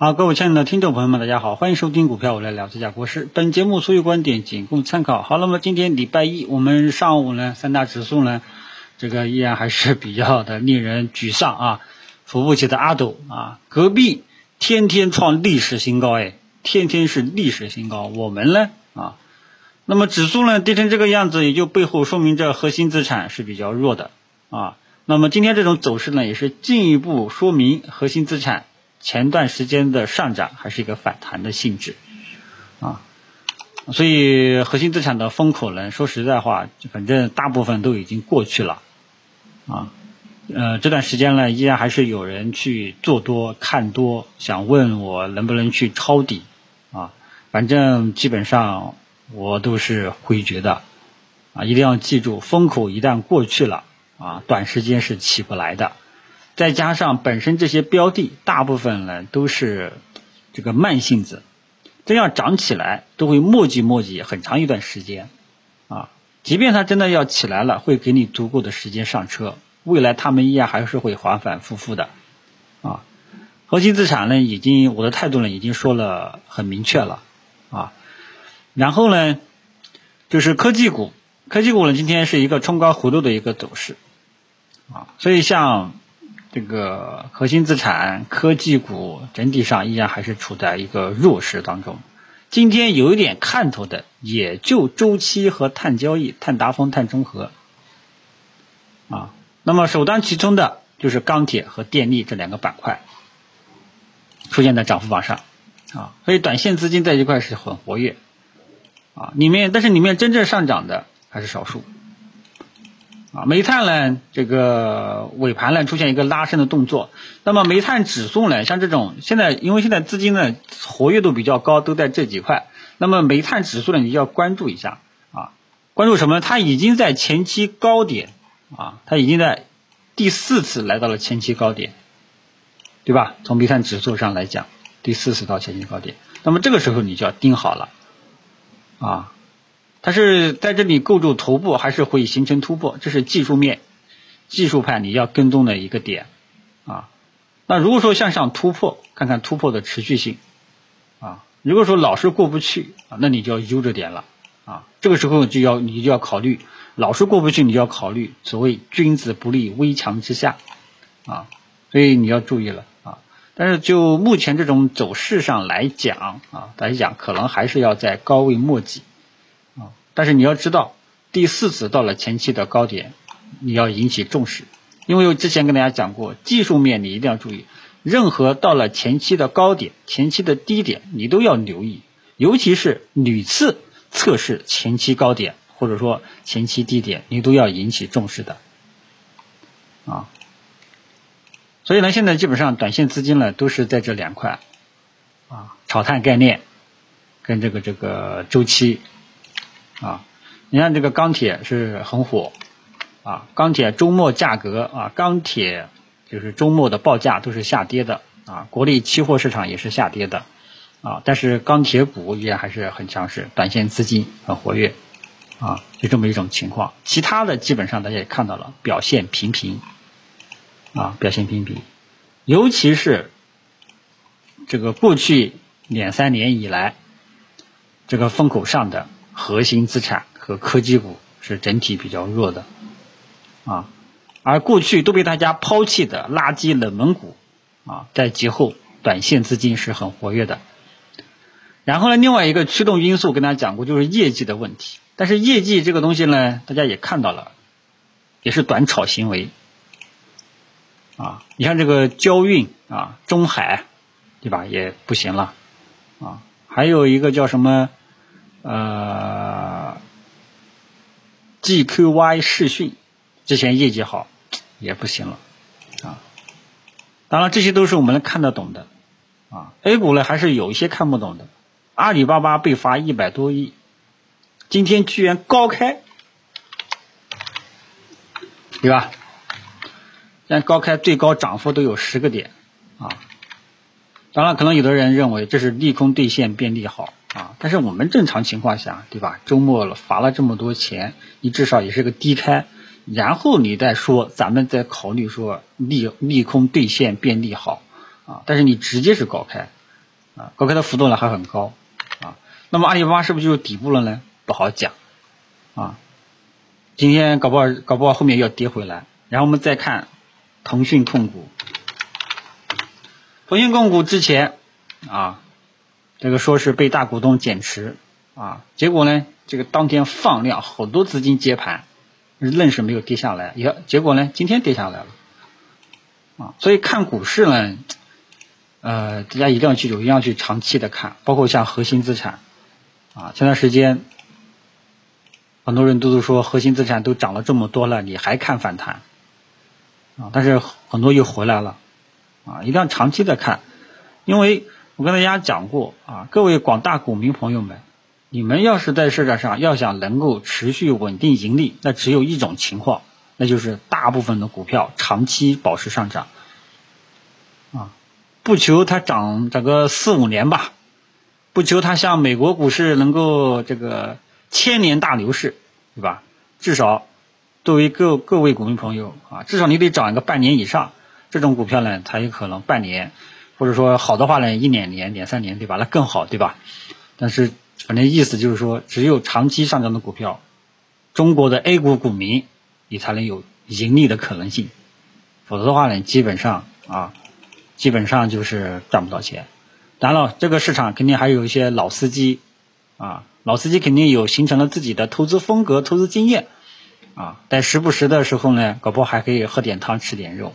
好，各位亲爱的听众朋友们，大家好，欢迎收听股票我来聊这家国事。本节目所有观点仅供参考。好，那么今天礼拜一，我们上午呢，三大指数呢，这个依然还是比较的令人沮丧啊。扶不起的阿斗啊，隔壁天天创历史新高，哎，天天是历史新高。我们呢啊，那么指数呢跌成这个样子，也就背后说明着核心资产是比较弱的啊。那么今天这种走势呢，也是进一步说明核心资产。前段时间的上涨还是一个反弹的性质啊，所以核心资产的风口呢，说实在话，反正大部分都已经过去了啊。呃，这段时间呢，依然还是有人去做多看多，想问我能不能去抄底啊。反正基本上我都是回绝的啊。一定要记住，风口一旦过去了啊，短时间是起不来的。再加上本身这些标的大部分呢都是这个慢性子，真要涨起来都会磨叽磨叽很长一段时间啊。即便它真的要起来了，会给你足够的时间上车，未来他们依然还是会反反复复的啊。核心资产呢，已经我的态度呢已经说了很明确了啊。然后呢，就是科技股，科技股呢今天是一个冲高回落的一个走势啊，所以像。这个核心资产、科技股整体上依然还是处在一个弱势当中。今天有一点看头的，也就周期和碳交易、碳达峰、碳中和啊。那么首当其冲的就是钢铁和电力这两个板块出现在涨幅榜上啊。所以短线资金在这块是很活跃啊。里面但是里面真正上涨的还是少数。煤炭呢，这个尾盘呢出现一个拉升的动作。那么煤炭指数呢，像这种现在因为现在资金呢活跃度比较高，都在这几块。那么煤炭指数呢，你要关注一下啊，关注什么？它已经在前期高点啊，它已经在第四次来到了前期高点，对吧？从煤炭指数上来讲，第四次到前期高点。那么这个时候你就要盯好了啊。它是在这里构筑头部，还是会形成突破？这是技术面、技术派你要跟踪的一个点啊。那如果说向上突破，看看突破的持续性啊。如果说老是过不去啊，那你就要悠着点了啊。这个时候就要你就要考虑，老是过不去，你就要考虑所谓君子不立危墙之下啊。所以你要注意了啊。但是就目前这种走势上来讲啊，来讲可能还是要在高位莫及。但是你要知道，第四次到了前期的高点，你要引起重视，因为我之前跟大家讲过，技术面你一定要注意，任何到了前期的高点、前期的低点，你都要留意，尤其是屡次测试前期高点或者说前期低点，你都要引起重视的，啊，所以呢，现在基本上短线资金呢都是在这两块，啊，炒碳概念跟这个这个周期。啊，你看这个钢铁是很火啊，钢铁周末价格啊，钢铁就是周末的报价都是下跌的啊，国内期货市场也是下跌的啊，但是钢铁股依然还是很强势，短线资金很活跃啊，就这么一种情况。其他的基本上大家也看到了，表现平平啊，表现平平，尤其是这个过去两三年以来这个风口上的。核心资产和科技股是整体比较弱的啊，而过去都被大家抛弃的垃圾冷门股啊，在节后短线资金是很活跃的。然后呢，另外一个驱动因素跟大家讲过，就是业绩的问题。但是业绩这个东西呢，大家也看到了，也是短炒行为啊。你像这个交运啊，中海对吧，也不行了啊。还有一个叫什么？呃，GQY 视讯之前业绩好也不行了啊。当然这些都是我们能看得懂的啊。A 股呢还是有一些看不懂的。阿里巴巴被罚一百多亿，今天居然高开，对吧？现在高开最高涨幅都有十个点啊。当然，可能有的人认为这是利空兑现变利好。啊，但是我们正常情况下，对吧？周末了罚了这么多钱，你至少也是个低开，然后你再说，咱们再考虑说利利空兑现变利好啊。但是你直接是高开，啊，高开的幅度呢还很高啊。那么阿里巴巴是不是就是底部了呢？不好讲啊。今天搞不好搞不好后面要跌回来。然后我们再看腾讯控股，腾讯控股之前啊，这个说是被大股东减持啊，结果呢，这个当天放量，好多资金接盘，愣是没有跌下来，也结果呢，今天跌下来了啊。所以看股市呢，呃，大家一定要记住，一定要去长期的看，包括像核心资产啊，前段时间很多人都是说核心资产都涨了这么多了，你还看反弹？啊，但是很多又回来了，啊，一定要长期的看，因为我跟大家讲过啊，各位广大股民朋友们，你们要是在市场上要想能够持续稳定盈利，那只有一种情况，那就是大部分的股票长期保持上涨，啊，不求它涨涨个四五年吧，不求它像美国股市能够这个千年大牛市，对吧？至少。作为各各位股民朋友啊，至少你得涨一个半年以上，这种股票呢才有可能半年，或者说好的话呢一两年、两三年，对吧？那更好，对吧？但是反正意思就是说，只有长期上涨的股票，中国的 A 股股民你才能有盈利的可能性，否则的话呢，基本上啊，基本上就是赚不到钱。当然了，这个市场肯定还有一些老司机啊，老司机肯定有形成了自己的投资风格、投资经验。啊，但时不时的时候呢，搞不好还可以喝点汤吃点肉，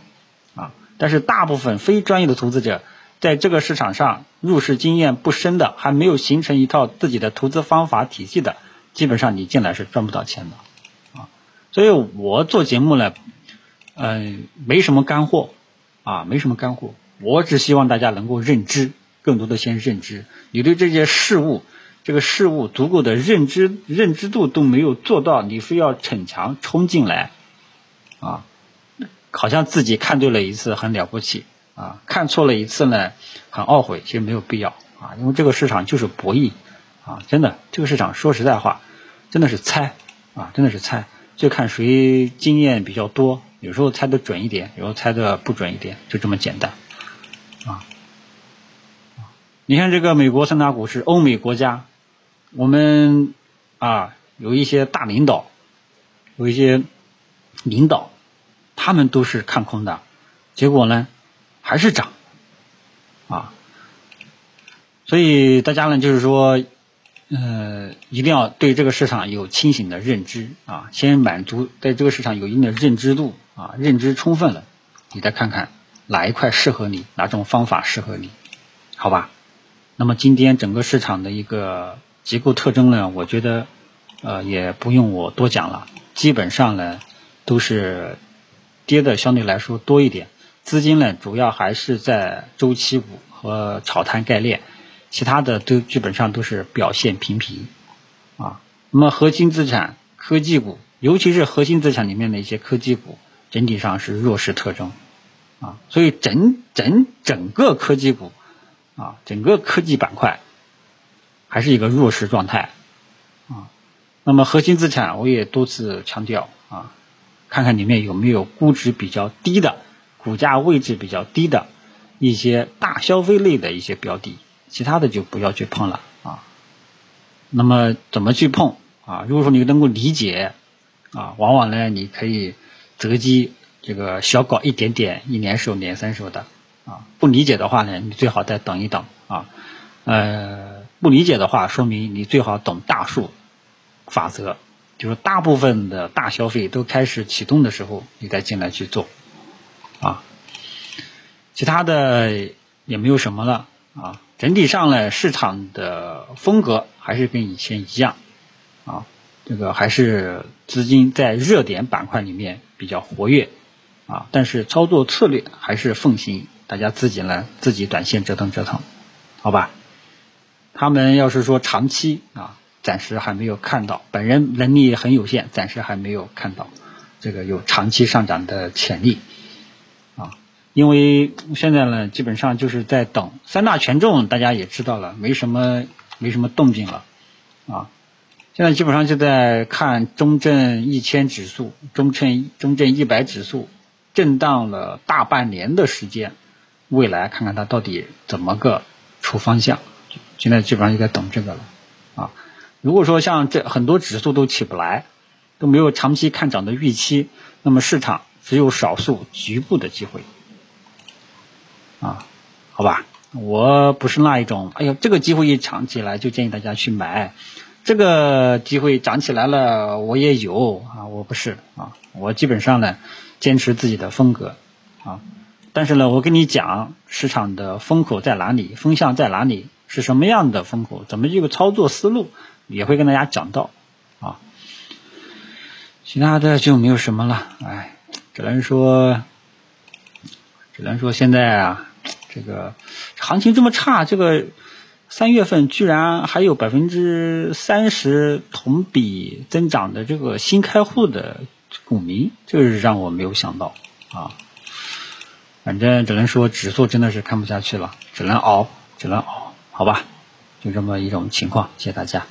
啊，但是大部分非专业的投资者，在这个市场上入市经验不深的，还没有形成一套自己的投资方法体系的，基本上你进来是赚不到钱的，啊，所以我做节目呢，嗯，没什么干货，啊，没什么干货，我只希望大家能够认知，更多的先认知，你对这些事物。这个事物足够的认知认知度都没有做到，你非要逞强冲进来，啊，好像自己看对了一次很了不起。啊，看错了一次呢很懊悔，其实没有必要啊，因为这个市场就是博弈啊，真的这个市场说实在话真的是猜啊，真的是猜，就看谁经验比较多，有时候猜的准一点，有时候猜的不准一点，就这么简单啊。你看这个美国三大股市，欧美国家。我们啊，有一些大领导，有一些领导，他们都是看空的，结果呢还是涨啊。所以大家呢，就是说，呃，一定要对这个市场有清醒的认知啊，先满足在这个市场有一定的认知度啊，认知充分了，你再看看哪一块适合你，哪种方法适合你，好吧？那么今天整个市场的一个。结构特征呢，我觉得呃也不用我多讲了，基本上呢都是跌的相对来说多一点，资金呢主要还是在周期股和炒摊概念，其他的都基本上都是表现平平啊。那么核心资产科技股，尤其是核心资产里面的一些科技股，整体上是弱势特征啊，所以整整整个科技股啊，整个科技板块。还是一个弱势状态啊。那么核心资产我也多次强调啊，看看里面有没有估值比较低的、股价位置比较低的一些大消费类的一些标的，其他的就不要去碰了啊。那么怎么去碰啊？如果说你能够理解啊，往往呢你可以择机这个小搞一点点，一年手、两三手的啊。不理解的话呢，你最好再等一等啊，呃。不理解的话，说明你最好懂大数法则，就是大部分的大消费都开始启动的时候，你再进来去做。其他的也没有什么了啊。整体上呢，市场的风格还是跟以前一样啊。这个还是资金在热点板块里面比较活跃啊，但是操作策略还是奉行大家自己呢自己短线折腾折腾，好吧？他们要是说长期啊，暂时还没有看到，本人能力很有限，暂时还没有看到这个有长期上涨的潜力啊。因为现在呢，基本上就是在等三大权重，大家也知道了，没什么没什么动静了啊。现在基本上就在看中证一千指数、中证中证一百指数震荡了大半年的时间，未来看看它到底怎么个。出方向，现在基本上就在等这个了啊。如果说像这很多指数都起不来，都没有长期看涨的预期，那么市场只有少数局部的机会啊，好吧，我不是那一种，哎呦，这个机会一涨起来就建议大家去买，这个机会涨起来了我也有啊，我不是啊，我基本上呢坚持自己的风格啊。但是呢，我跟你讲，市场的风口在哪里，风向在哪里，是什么样的风口，怎么一个操作思路，也会跟大家讲到啊。其他的就没有什么了，哎，只能说，只能说现在啊，这个行情这么差，这个三月份居然还有百分之三十同比增长的这个新开户的股民，这是让我没有想到啊。反正只能说指数真的是看不下去了，只能熬，只能熬，好吧，就这么一种情况，谢谢大家。